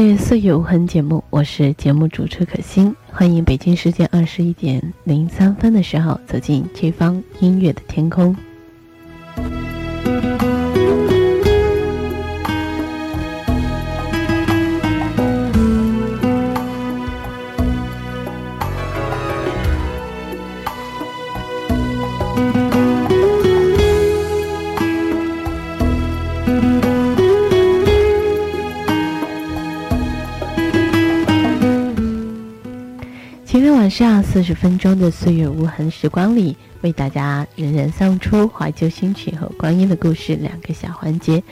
是岁月无痕节目，我是节目主持可心，欢迎北京时间二十一点零三分的时候走进这方音乐的天空。上四十分钟的岁月无痕时光里，为大家仍然送出怀旧新曲和光阴的故事两个小环节。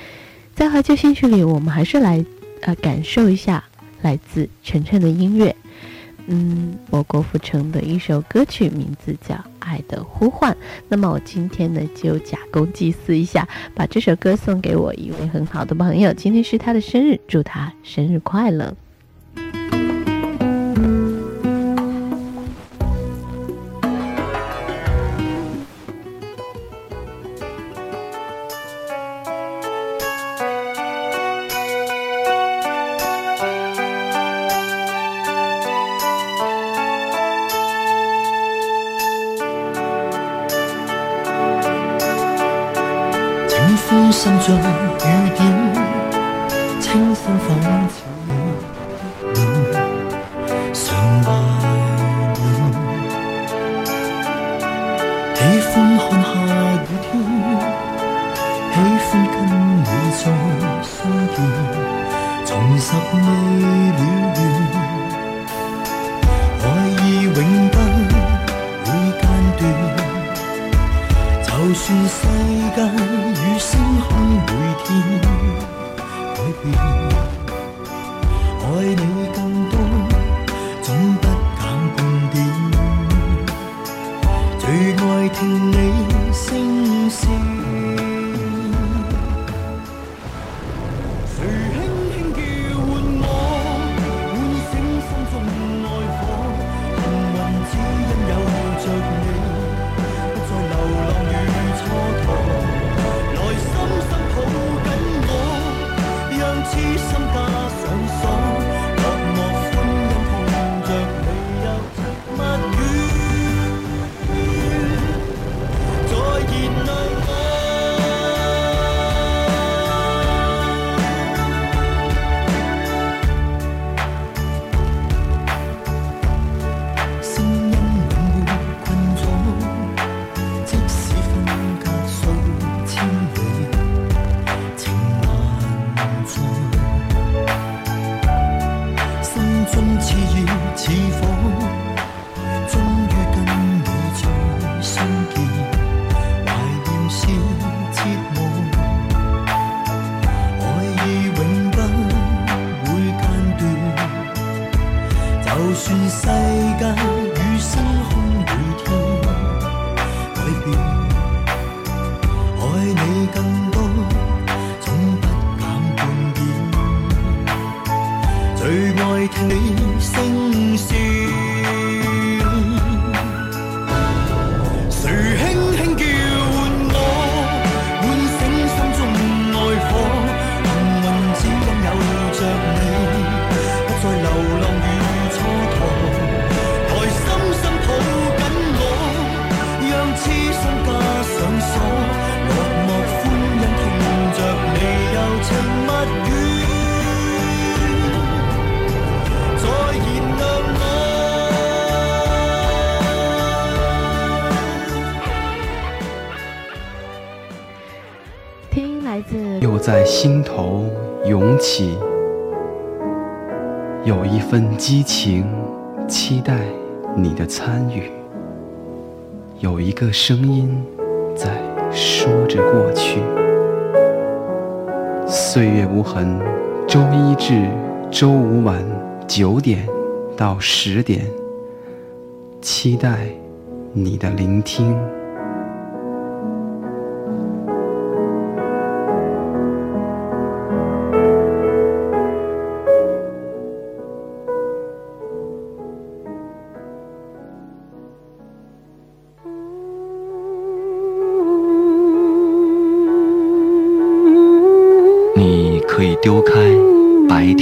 在怀旧新曲里，我们还是来呃感受一下来自晨晨的音乐。嗯，我郭富城的一首歌曲，名字叫《爱的呼唤》。那么我今天呢，就假公济私一下，把这首歌送给我一位很好的朋友，今天是他的生日，祝他生日快乐。心像雨点，风似雨似风。涌起，有一份激情，期待你的参与。有一个声音在说着过去。岁月无痕，周一至周五晚九点到十点，期待你的聆听。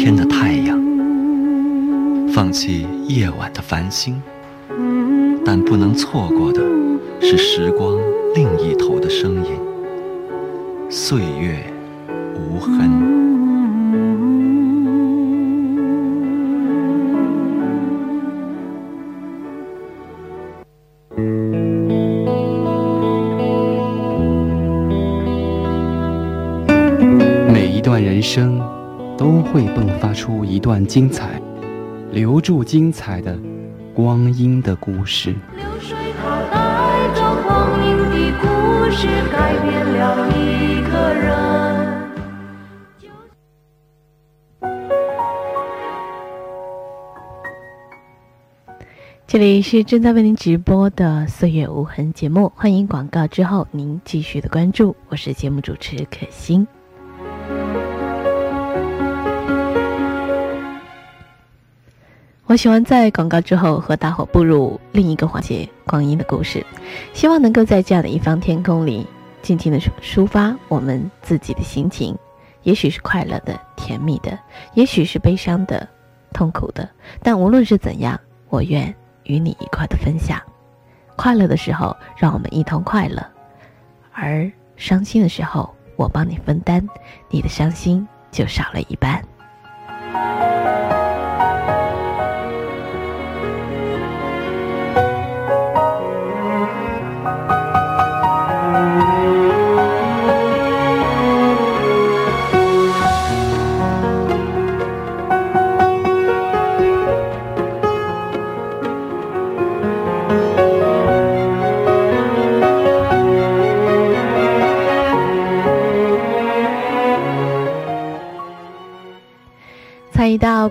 天的太阳，放弃夜晚的繁星，但不能错过的是时光另一头的声音。岁月无痕。每一段人生，都会迸发出一段精彩，留住精彩的光阴的故事。流水它带着光阴的故事，改变了一个人。这里是正在为您直播的《岁月无痕》节目，欢迎广告之后您继续的关注，我是节目主持可心。我喜欢在广告之后和大伙步入另一个环节——光阴的故事，希望能够在这样的一方天空里，静静的抒发我们自己的心情，也许是快乐的、甜蜜的，也许是悲伤的、痛苦的，但无论是怎样，我愿。与你一块的分享，快乐的时候让我们一同快乐，而伤心的时候我帮你分担，你的伤心就少了一半。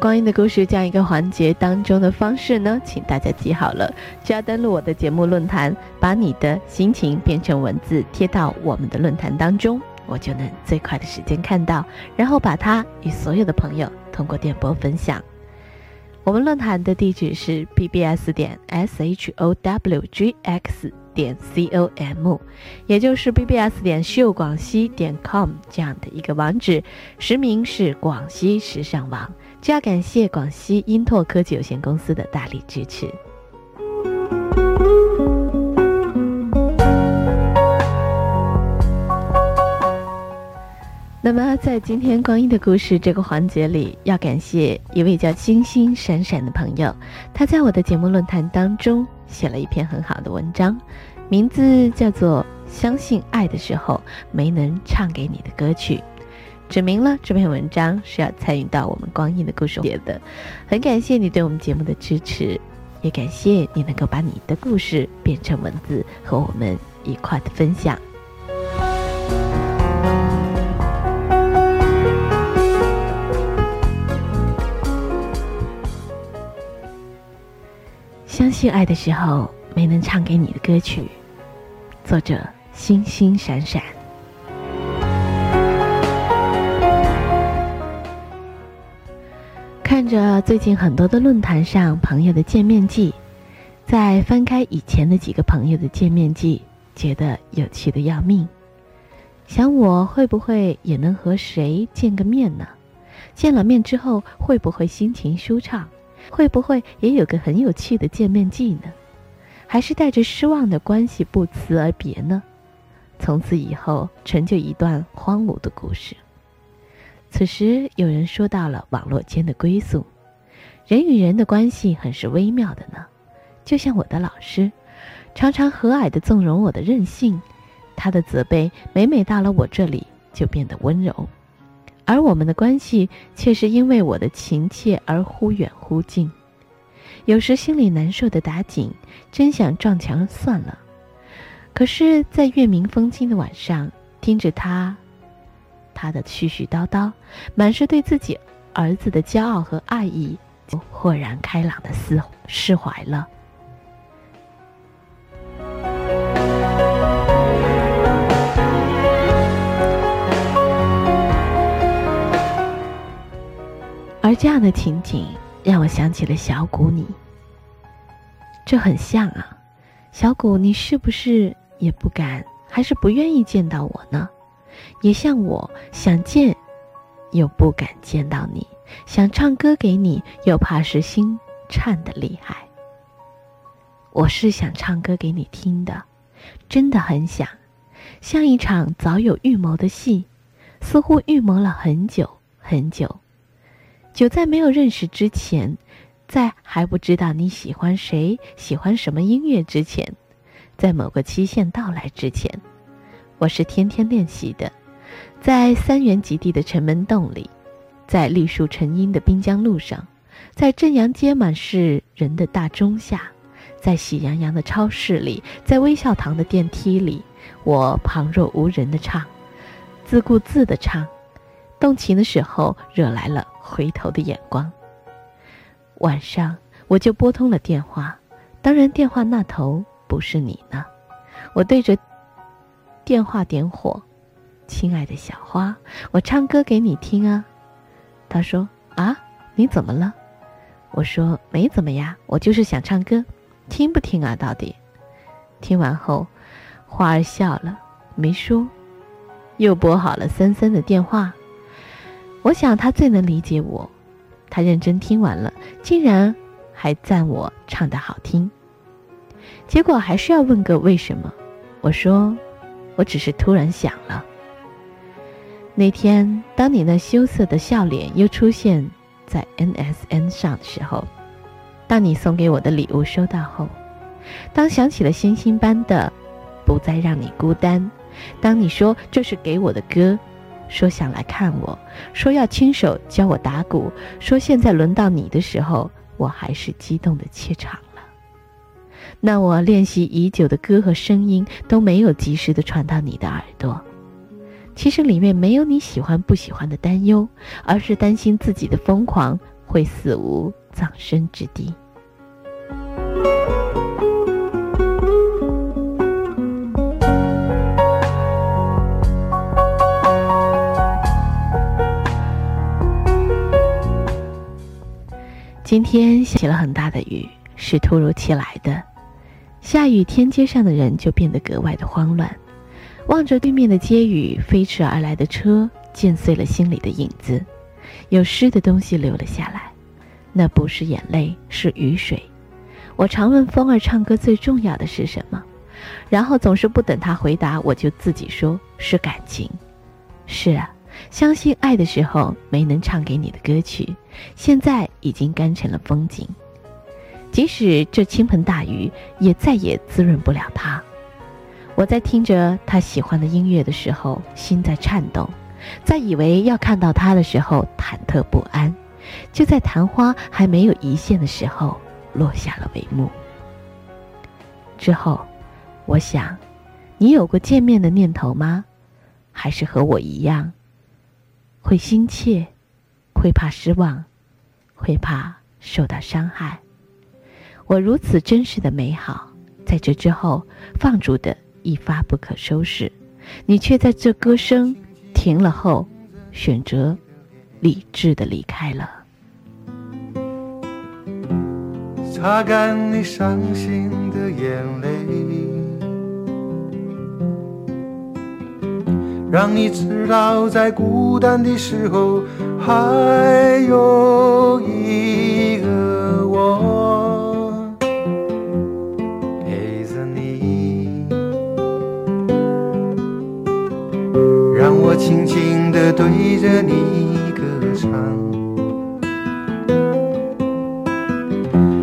光阴的故事这样一个环节当中的方式呢，请大家记好了，只要登录我的节目论坛，把你的心情变成文字贴到我们的论坛当中，我就能最快的时间看到，然后把它与所有的朋友通过电波分享。我们论坛的地址是 bbs 点 showgx。点 com，也就是 bbs 点秀广西点 com 这样的一个网址，实名是广西时尚网。这要感谢广西英拓科技有限公司的大力支持。那么，在今天光阴的故事这个环节里，要感谢一位叫星星闪闪的朋友，他在我的节目论坛当中。写了一篇很好的文章，名字叫做《相信爱的时候没能唱给你的歌曲》，指明了这篇文章是要参与到我们光阴的故事节的。很感谢你对我们节目的支持，也感谢你能够把你的故事变成文字和我们一块的分享。相信爱的时候没能唱给你的歌曲，作者星星闪闪。着最近很多的论坛上朋友的见面记，再翻开以前的几个朋友的见面记，觉得有趣的要命。想我会不会也能和谁见个面呢？见了面之后会不会心情舒畅？会不会也有个很有趣的见面记呢？还是带着失望的关系不辞而别呢？从此以后，成就一段荒芜的故事。此时，有人说到了网络间的归宿，人与人的关系很是微妙的呢。就像我的老师，常常和蔼的纵容我的任性，他的责备每每到了我这里就变得温柔。而我们的关系却是因为我的情切而忽远忽近，有时心里难受的打紧，真想撞墙算了。可是，在月明风清的晚上，听着他，他的絮絮叨叨，满是对自己儿子的骄傲和爱意，就豁然开朗的释释怀了。而这样的情景让我想起了小谷你，这很像啊，小谷你是不是也不敢，还是不愿意见到我呢？也像我想见，又不敢见到你，想唱歌给你，又怕是心颤的厉害。我是想唱歌给你听的，真的很想，像一场早有预谋的戏，似乎预谋了很久很久，就在没有认识之前，在还不知道你喜欢谁、喜欢什么音乐之前，在某个期限到来之前，我是天天练习的，在三元极地的城门洞里，在绿树成荫的滨江路上，在正阳街满是人的大钟下。在喜洋洋的超市里，在微笑堂的电梯里，我旁若无人的唱，自顾自的唱，动情的时候惹来了回头的眼光。晚上我就拨通了电话，当然电话那头不是你呢。我对着电话点火：“亲爱的小花，我唱歌给你听啊。”他说：“啊，你怎么了？”我说：“没怎么呀，我就是想唱歌。”听不听啊？到底？听完后，花儿笑了，没说，又拨好了森森的电话。我想他最能理解我。他认真听完了，竟然还赞我唱得好听。结果还是要问个为什么？我说，我只是突然想了。那天，当你那羞涩的笑脸又出现在 NSN 上的时候。当你送给我的礼物收到后，当想起了星星般的不再让你孤单，当你说这是给我的歌，说想来看我，说要亲手教我打鼓，说现在轮到你的时候，我还是激动的怯场。那我练习已久的歌和声音都没有及时的传到你的耳朵，其实里面没有你喜欢不喜欢的担忧，而是担心自己的疯狂会死无葬身之地。今天下起了很大的雨，是突如其来的。下雨天，街上的人就变得格外的慌乱。望着对面的街雨，飞驰而来的车，溅碎了心里的影子。有湿的东西流了下来，那不是眼泪，是雨水。我常问风儿唱歌最重要的是什么，然后总是不等他回答，我就自己说是感情。是啊。相信爱的时候没能唱给你的歌曲，现在已经干成了风景。即使这倾盆大雨，也再也滋润不了它。我在听着他喜欢的音乐的时候，心在颤动；在以为要看到他的时候，忐忑不安；就在昙花还没有一现的时候，落下了帷幕。之后，我想，你有过见面的念头吗？还是和我一样？会心切，会怕失望，会怕受到伤害。我如此真实的美好，在这之后放逐的一发不可收拾，你却在这歌声停了后，选择理智的离开了。擦干你伤心的眼泪。让你知道，在孤单的时候，还有一对着你歌唱，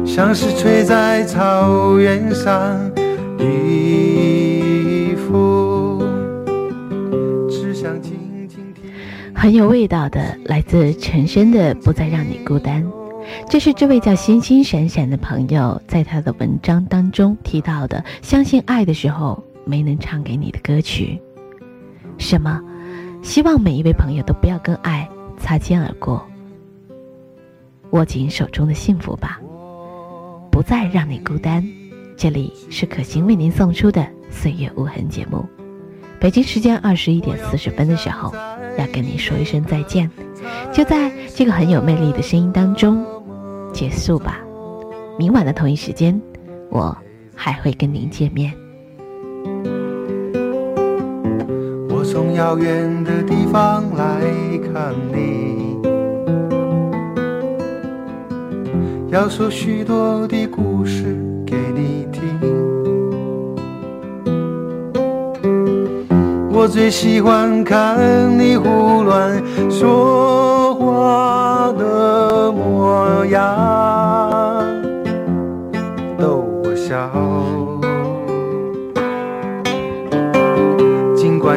像是吹在草原上的风。很有味道的，来自陈升的《不再让你孤单》，这是这位叫星星闪闪的朋友在他的文章当中提到的，相信爱的时候没能唱给你的歌曲。什么？希望每一位朋友都不要跟爱擦肩而过，握紧手中的幸福吧，不再让你孤单。这里是可心为您送出的岁月无痕节目。北京时间二十一点四十分的时候，要跟你说一声再见，就在这个很有魅力的声音当中结束吧。明晚的同一时间，我还会跟您见面。从遥远的地方来看你，要说许多的故事给你听。我最喜欢看你胡乱说话的模样，逗我笑。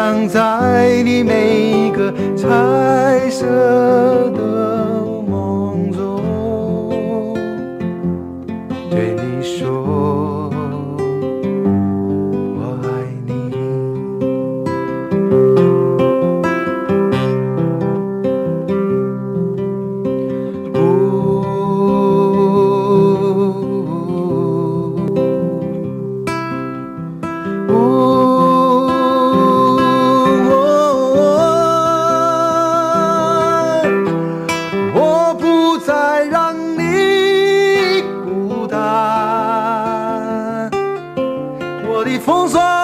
藏在你每个彩色的风霜